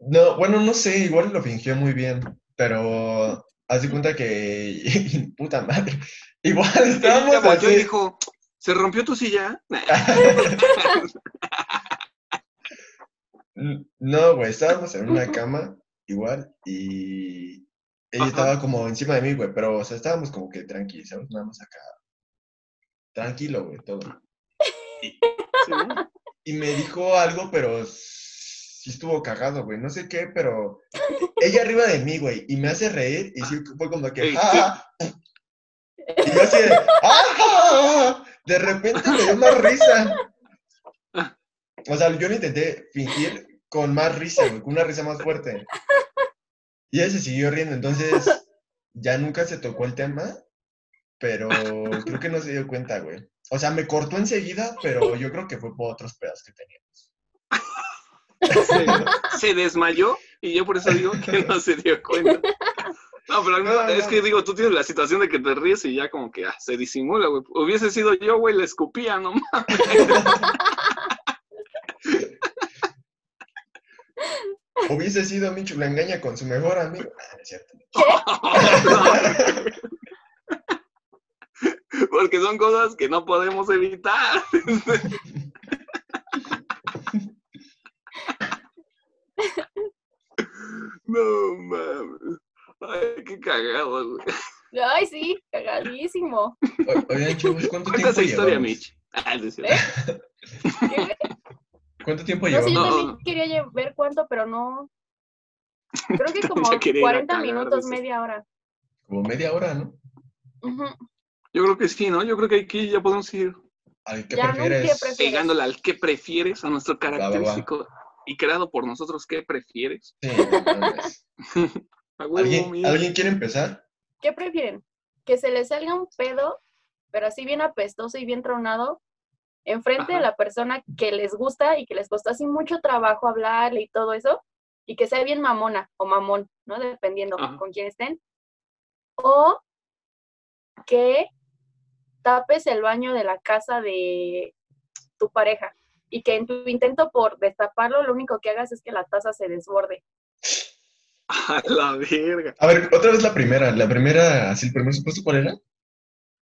B: No, bueno, no sé, igual lo fingió muy bien, pero haz de cuenta que, puta madre, igual estábamos
A: Ella volteó y
B: así.
A: dijo, ¿se rompió tu silla?
B: No, güey, estábamos en una cama, igual, y ella
A: Ajá.
B: estaba como encima de mí, güey, pero, o sea, estábamos como que tranquilos, ¿sabes? Nada más acá. Tranquilo, güey, todo.
A: Sí, ¿no?
B: Y me dijo algo, pero sí estuvo cagado, güey, no sé qué, pero ella arriba de mí, güey, y me hace reír, y sí fue como que, ¡ah! Y yo así de, ¡ah! De repente me dio más risa. O sea, yo lo intenté fingir con más risa, güey, con una risa más fuerte. Y ella se siguió riendo, entonces ya nunca se tocó el tema, pero creo que no se dio cuenta, güey. O sea, me cortó enseguida, pero yo creo que fue por otros pedos que tenía.
A: se, se desmayó y yo por eso digo que no se dio cuenta. No, pero
B: No, no.
A: es que digo, tú tienes la situación de que te ríes y ya como que ah, se disimula, güey. Hubiese sido yo, güey, le escupía, no mames.
B: Hubiese sido Michu la engaña con su mejor amigo. Ah, es cierto.
A: Porque son cosas que no podemos evitar. No mames. Ay, qué cagado, güey.
C: Ay, sí, cagadísimo.
B: O- Oigan, chavos, ¿cuánto
A: Cuenta esa
B: tiempo
A: historia,
B: llevamos?
A: Mitch. Ah, es.
C: ¿Qué?
B: ¿Cuánto tiempo
C: No sé, yo?
A: No.
C: también quería ver cuánto, pero no. Creo que como
A: Ya quería ir a
C: 40
A: cagar,
C: minutos, media hora.
B: Como media hora, ¿no?
C: Ujú.
A: Yo creo que sí, ¿no? Yo creo que aquí ya podemos ir
B: Al que
C: Ya, ¿no? ¿Qué
B: prefieres.
C: prefieres?
A: pegándole al que prefieres, a nuestro
B: va.
A: característico y creado por nosotros, ¿qué prefieres?
B: Sí, ¿Alguien. ¿Alguien quiere empezar?
C: ¿Qué prefieren? ¿Que se les salga un pedo, pero así bien apestoso y bien tronado, enfrente de
A: Ajá.
C: la persona que les gusta y que les costó así mucho trabajo hablarle y todo eso? Y que sea bien mamona o mamón, ¿no? Dependiendo
A: Ajá.
C: con quién estén. O que tapes el baño de la casa de tu pareja y que en tu intento por destaparlo, lo único que hagas es que la taza se desborde.
A: A la verga.
B: A ver, otra vez la primera. La primera, así el primer supuesto, ¿cuál era?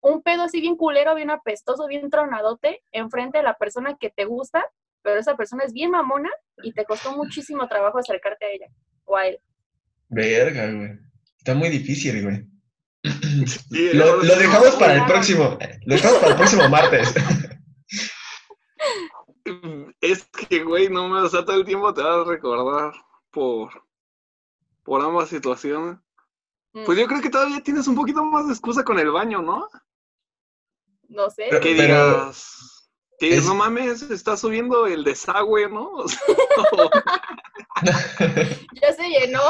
C: Un pedo así bien culero, bien apestoso, bien tronadote, enfrente de la persona que te gusta, pero esa persona es bien mamona y te costó muchísimo trabajo acercarte a ella o a él.
B: Verga, güey. Está muy difícil, güey.
A: Sí,
B: Lo, dejamos para el próximo. Lo dejamos para el próximo martes.
A: Es que, güey, no me, o sea, todo el tiempo te vas a recordar por, por ambas situaciones.
C: Mm,
A: Pues yo creo que todavía tienes un poquito más de excusa con el baño, ¿no?
C: No sé.
B: Pero-
A: Que digas, que digas,
B: es-
A: no mames, está subiendo el desagüe, ¿no? O sea,
C: Ya se llenó.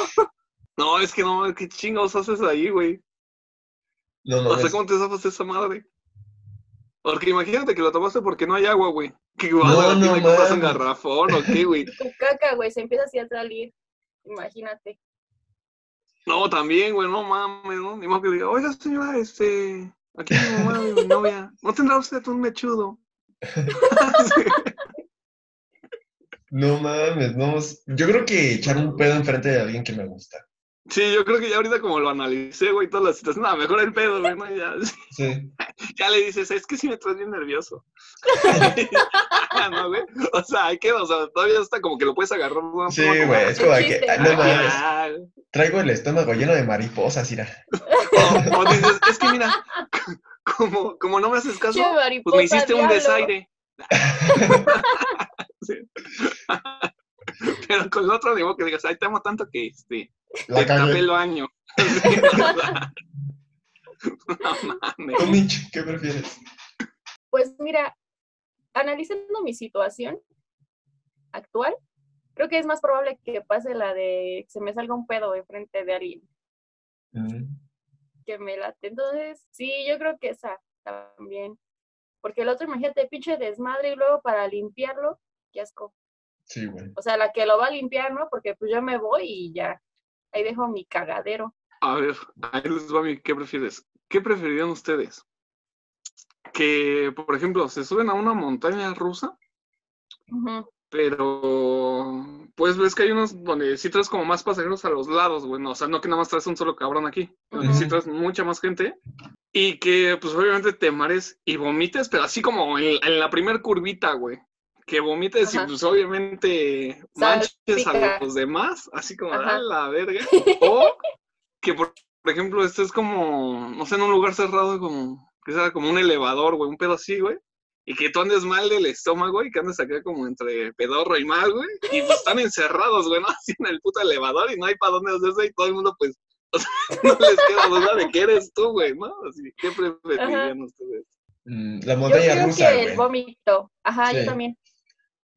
A: no, es que no, qué chingados haces ahí, güey.
B: No, no,
A: O sea, ¿cómo te zafas de esa madre? Porque imagínate que lo tomaste porque no hay agua, güey. Que
B: No,
A: la tienda
B: no
A: y compras un garrafón o qué, güey.
C: Tu caca, güey, se empieza así a salir. Imagínate.
A: No, también, güey, no mames, ¿no? Ni modo que diga, oiga, señora, este, aquí mi mamá y mi novia, ¿no tendrá usted un mechudo?
B: No mames, no. Yo creo que echar un pedo enfrente de alguien que me gusta.
A: Sí, yo creo que ya ahorita como lo analicé, güey, todas las situaciones, no, mejor el pedo, güey, ¿no? Ya,
B: Sí.
A: ya le dices, es que sí me traes bien nervioso. ¿No, güey? O sea, hay que, o sea, todavía está como que lo puedes agarrar. una
B: Sí,
A: como-
B: güey, es como de que, ah,
C: ¿no?
B: no mames, traigo el estómago lleno de mariposas, mira.
A: O, o dices, es que mira, como, como no me haces caso, pues me hiciste un desaire. Sí. Pero con el otro digo que digas, ay, te amo tanto que este,
B: La cagué.
A: el baño. Sí, o sea, no mames.
B: Tú, Mitch, ¿qué prefieres?
C: Pues mira, analizando mi situación actual, creo que es más probable que pase la de que se me salga un pedo enfrente de alguien que me late. Entonces, sí, yo creo que esa también. Porque el otro, imagínate, pinche desmadre y luego para limpiarlo, qué asco.
B: Sí, güey.
C: O sea, la que lo va a limpiar, ¿no? Porque pues yo me voy y ya. Ahí dejo mi cagadero.
A: A ver, ahí les va mi, ¿qué prefieres? ¿Qué preferirían ustedes? Que, por ejemplo, se suben a una montaña rusa, pero pues ves que hay unos donde sí traes como más pasajeros a los lados, güey, no, o sea, no que nada más traes un solo cabrón aquí, que
B: Ujú.
A: sí traes mucha más gente y que pues obviamente te mares y vomites, pero así como en, en la primer curvita, güey, que vomites
C: Ajá.
A: y pues obviamente manches
C: Salpica.
A: a los demás, así como, a la verga, o que por, por ejemplo estés como, no sé, en un lugar cerrado como, que sea como un elevador, güey, un pedo así, güey. Y que tú andes mal del estómago y que andes acá como entre pedorro y mal, güey. Y pues están encerrados, güey, ¿no? Así en el puto elevador y no hay para dónde hacerse y todo el mundo, pues, o sea, no les queda duda de que eres tú, güey, ¿no? Así, ¿qué preferirían ustedes?
B: Mm, La
C: Yo
B: montaña
C: creo
B: rusa,
C: que el vómito. Ajá,
B: Sí.
C: yo también.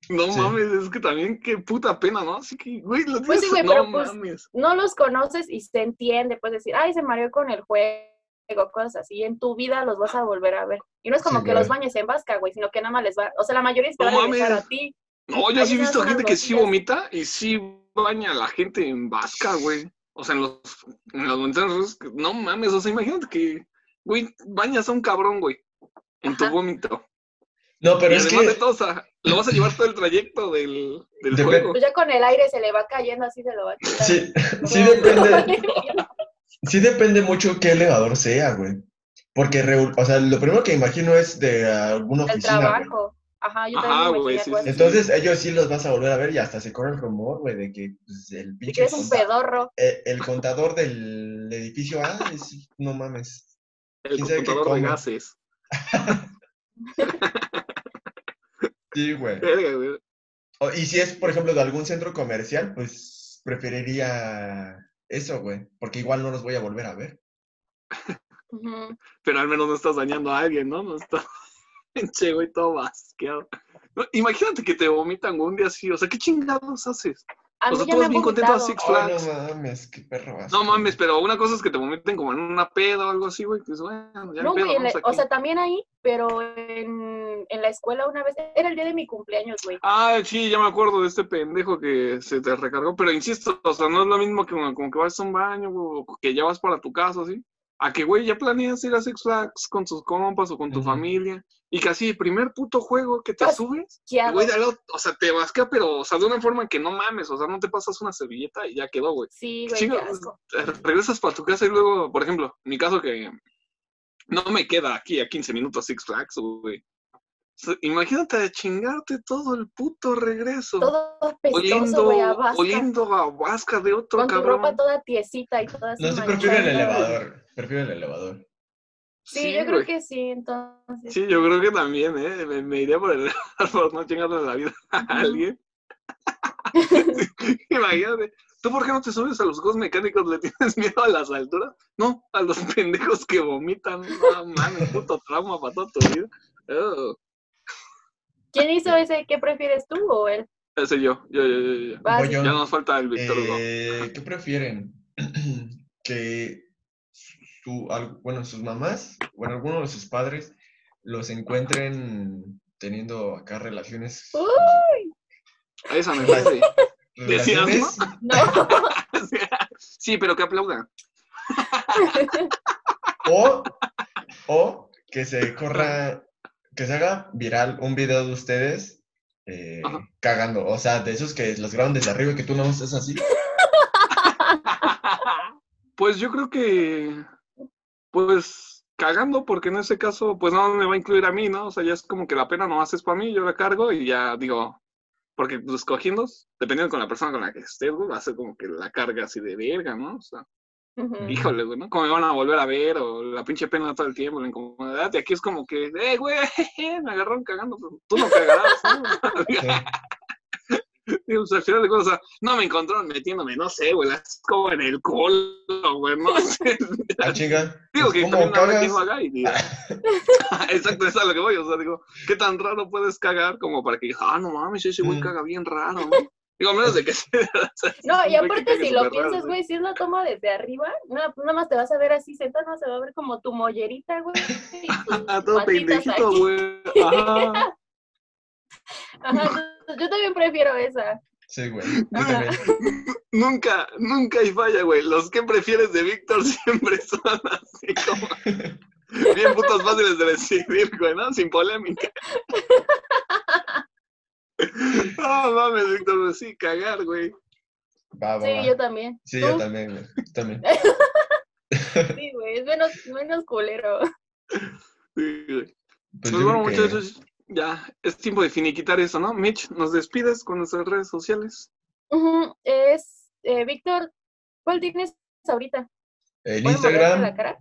A: No
B: Sí.
A: mames, es que también qué puta pena, ¿no? Así que, güey, lo
C: Pues sí, güey,
A: no
C: pero pues-
A: mames.
C: No los conoces y se entiende, puedes decir, ay, se mareó con el juego, cosas así. En tu vida los vas a volver a ver. Y no es como
B: Sí,
C: que
B: güey.
C: los bañes en vasca, güey, sino que nada más les va. O sea, la mayoría te
A: No
C: va a regresar
A: mames.
C: a ti.
A: No, yo sí he visto gente que sí vomita y sí baña a la gente en vasca, güey. O sea, en los, en las montañas no mames, o sea, imagínate que, güey, bañas a un cabrón, güey, en tu
C: Ajá.
A: vómito.
B: No, pero
A: y
B: es
A: además
B: que
A: de todo, o sea, lo vas a llevar todo el trayecto del, del juego.
C: Pues ya con el aire se le va cayendo, así se lo va a quitar.
B: sí, sí depende, sí depende mucho qué elevador sea, güey. Porque, o sea, lo primero que imagino es de alguna
C: El
B: oficina, güey.
C: trabajo. Ajá, yo
A: Ajá,
C: también
A: güey, sí, sí.
B: Entonces ellos sí los vas a volver a ver y hasta se corre el rumor, güey, de que pues, el pinche
C: que eres un pedorro.
B: eh, el contador del edificio A, es- no mames.
A: El
B: quién sabe qué
A: contador de gases.
B: Sí, güey.
A: Verga, güey.
B: O- Y si es, por ejemplo, de algún centro comercial, pues preferiría eso, güey, porque igual no los voy a volver a ver.
A: Pero al menos no estás dañando a alguien, ¿no? No estás, che, güey, todo basqueado. No, imagínate que te vomitan un día así, o sea, ¿qué chingados haces?
C: A
A: O sea,
C: han
A: bien contento a. Six
B: Oh,
A: Flags.
B: no mames, qué perro vas.
A: No mames, pero una cosa es que te vomiten como en una peda o algo así, güey. Pues bueno, ya
C: No,
A: pedo,
C: güey, o sea, también ahí, pero en, en la escuela una vez, era el día de mi cumpleaños, güey.
A: Ah, sí, ya me acuerdo de este pendejo que se te recargó, pero insisto, o sea, no es lo mismo que como, como que vas a un baño, güey, o que ya vas para tu casa, ¿sí? A que, güey, ya planeas ir a Six Flags con tus compas o con tu familia, y casi el primer puto juego que te
C: Pues,
A: subes, güey, dale, o sea, te vasca, pero, o sea, de una forma que no mames, o sea, no te pasas una servilleta y ya quedó, güey.
C: Sí, güey,
A: Chinga,
C: qué asco.
A: regresas para tu casa y luego, por ejemplo, en mi caso que no me queda aquí a 15 minutos Six Flags, güey. Imagínate chingarte todo el puto regreso.
C: Todo pestoso,
A: oliendo,
C: güey, a vasca.
A: oliendo a vasca de otro
C: Con tu
A: cabrón.
C: ropa toda tiesita y toda
B: No, sí, prefiero el elevador. Prefiero el elevador.
C: Sí, yo creo que sí, entonces.
A: Sí, yo creo que también, ¿eh? Me, me iría por el por no chingarle la vida a alguien. Imagínate. ¿Tú por qué no te subes a los juegos mecánicos? ¿Le tienes miedo a las alturas? No, a los pendejos que vomitan. No mames, puto trauma para toda tu vida. Oh,
C: ¿Quién hizo ese? ¿Qué prefieres tú o él?
A: ese yo, yo, yo, yo, yo. Ya nos falta el Víctor Hugo.
B: Eh, ¿Qué prefieren? que su, bueno, sus mamás, bueno, alguno de sus padres los encuentren teniendo acá relaciones.
C: Uy,
A: A esa me parece. ¿Decías,
B: relaciones
C: no.
A: Sí, pero que aplaudan.
B: o, o que se corra, que se haga viral un video de ustedes eh, cagando. O sea, de esos que los graban desde arriba y que tú no estás así.
A: Pues yo creo que, pues, cagando, porque en ese caso, pues no me va a incluir a mí, ¿no? O sea, ya es como que la pena no haces para mí, yo la cargo y ya digo, porque pues cogiendo, dependiendo con la persona con la que estés, va a ser como que la carga así de verga, ¿no? O sea, Híjole, güey, ¿no? ¿Cómo me van a volver a ver? O la pinche pena todo el tiempo, la incomodidad. Y aquí es como que, eh, güey, me agarraron cagando, pero tú no cagarás, ¿no? Digo, pues, al final de cuentas, o sea, no me encontraron metiéndome, no sé, güey, las como en el culo, güey, no sé.
B: Ah, chinga.
A: Digo
B: pues,
A: que
B: ¿cómo
A: también no
B: cagas?
A: lo haga y diga. Exacto, eso es a lo que voy. O sea, digo, ¿qué tan raro puedes cagar como para que, ah, no mames, ese güey
B: Mm.
A: caga bien raro, ¿no? Digo, a menos de que sea.
C: No, y aparte si lo piensas, güey, si es la toma desde arriba, pues nada más te vas a ver así sentado, no se va a ver como tu mollerita, güey.
A: Ah, todo
C: patitas
A: pendejito,
C: aquí.
A: güey. Ajá.
C: Ajá, yo también prefiero esa.
B: Sí, güey.
A: Nunca, nunca hay falla, güey. Los que prefieres de Víctor siempre son así como. Bien putos fáciles de decidir, güey, ¿no? Sin polémica. No mames, Víctor, sí, cagar, güey.
B: Va, va,
C: Sí,
B: va.
C: yo también.
B: Sí,
C: ¿Tú?
B: yo también, güey. Yo también.
C: Sí, güey, es menos, menos culero.
A: Sí, güey.
B: Pues
A: Pues bueno,
B: que-
A: muchachos, ya es tiempo de finiquitar eso, ¿no? Mitch, ¿nos despides con nuestras redes sociales?
C: Es, eh, Víctor, ¿cuál tienes ahorita?
B: En
C: ¿Puedo morderte la
B: Instagram,
C: cara?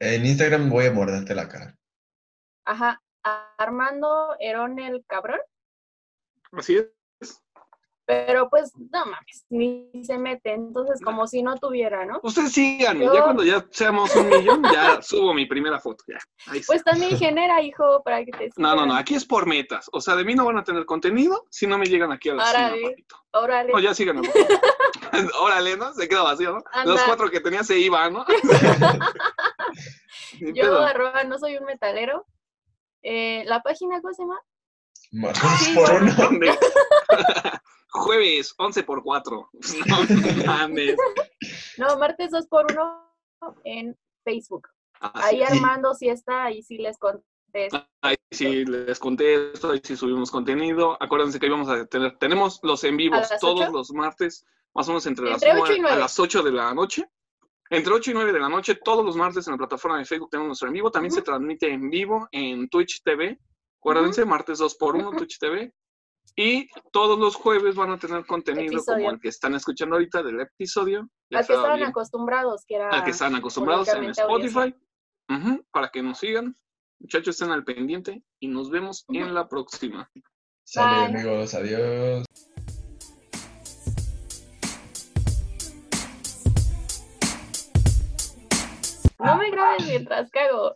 B: en Instagram voy a morderte la cara.
C: Ajá, Armando Herón el cabrón.
A: Así es.
C: Pero pues, no mames, ni se mete. Entonces, como si no tuviera, ¿no?
A: Ustedes síganme,
C: Yo-
A: ya cuando ya seamos un millón, ya subo mi primera foto, ya. Ahí.
C: Pues también genera, hijo, para que te
A: No, no, no,
C: sigan.
A: aquí es por metas. O sea, de mí no van a tener contenido si no me llegan aquí a la cima,
C: Órale.
A: papito.
C: Órale.
A: No, ya síganme. Órale, ¿no? Se queda vacío, ¿no?
C: Anda.
A: Los cuatro que tenía se iban, ¿no?
C: Yo, arroba, no soy un metalero. Eh, ¿La página cómo se llama? Sí,
B: por uno.
A: ¿Dónde? Jueves, 11 por 4. No mames.
C: No, martes 2 por 1 en Facebook.
A: Así
C: Ahí
A: es.
C: Armando sí está, ahí sí les contesto.
A: Ahí sí les contesto, ahí sí subimos contenido. Acuérdense que íbamos a tener, tenemos los en vivos todos
C: ocho?
A: los martes, más o menos entre,
C: Entre
A: las,
C: ocho y
A: nue- a
C: nueve.
A: las 8 de la noche. Entre 8 y 9 de la noche, todos los martes en la plataforma de Facebook tenemos nuestro en vivo. También se
C: Ujú.
A: transmite en vivo en Twitch TV. Acuérdense, martes 2 por 1
C: Ujú.
A: Twitch TV. Y todos los jueves van a tener contenido como el que están escuchando ahorita del episodio.
C: Al que estaban
A: bien-
C: acostumbrados, que era.
A: al que están acostumbrados en Spotify, para que nos sigan. Muchachos, estén al pendiente y nos vemos en la próxima.
B: Sale, amigos. Adiós.
C: No me grabes mientras cago.